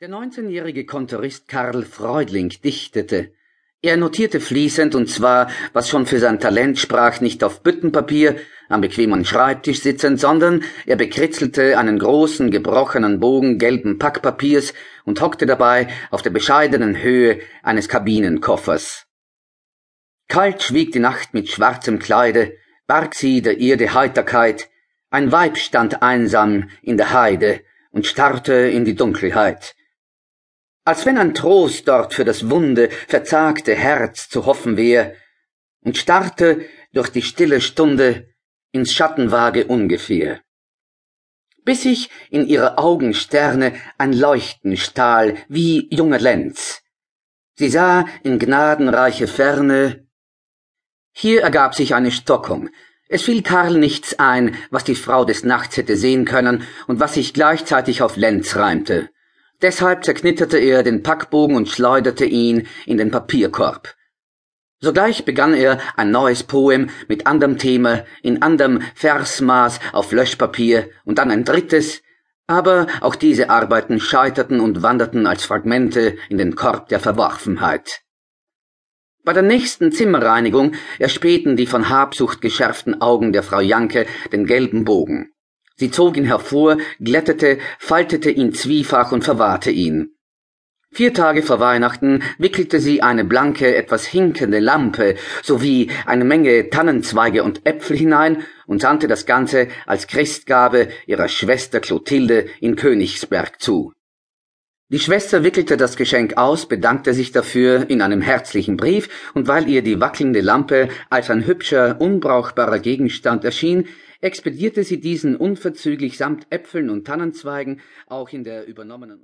Der 19-jährige Kontorist Karl Freudling dichtete. Er notierte fließend, und zwar, was schon für sein Talent sprach, nicht auf Büttenpapier, am bequemen Schreibtisch sitzend, sondern er bekritzelte einen großen, gebrochenen Bogen gelben Packpapiers und hockte dabei auf der bescheidenen Höhe eines Kabinenkoffers. Kalt schwieg die Nacht mit schwarzem Kleide, barg sie der Erde Heiterkeit, ein Weib stand einsam in der Heide und starrte in die Dunkelheit als wenn ein Trost dort für das wunde, verzagte Herz zu hoffen wär, und starrte durch die stille Stunde ins Schattenwage ungefähr. Bis sich in ihre Augensterne ein Leuchten stahl wie junger Lenz. Sie sah in gnadenreiche Ferne. Hier ergab sich eine Stockung, es fiel Karl nichts ein, was die Frau des Nachts hätte sehen können und was sich gleichzeitig auf Lenz reimte. Deshalb zerknitterte er den Packbogen und schleuderte ihn in den Papierkorb. Sogleich begann er ein neues Poem mit anderem Thema, in anderem Versmaß auf Löschpapier und dann ein drittes, aber auch diese Arbeiten scheiterten und wanderten als Fragmente in den Korb der Verworfenheit. Bei der nächsten Zimmerreinigung erspähten die von Habsucht geschärften Augen der Frau Janke den gelben Bogen. Sie zog ihn hervor, glättete, faltete ihn zwiefach und verwahrte ihn. Vier Tage vor Weihnachten wickelte sie eine blanke, etwas hinkende Lampe sowie eine Menge Tannenzweige und Äpfel hinein und sandte das Ganze als Christgabe ihrer Schwester Clotilde in Königsberg zu. Die Schwester wickelte das Geschenk aus, bedankte sich dafür in einem herzlichen Brief, und weil ihr die wackelnde Lampe als ein hübscher, unbrauchbarer Gegenstand erschien, expedierte sie diesen unverzüglich samt Äpfeln und Tannenzweigen auch in der übernommenen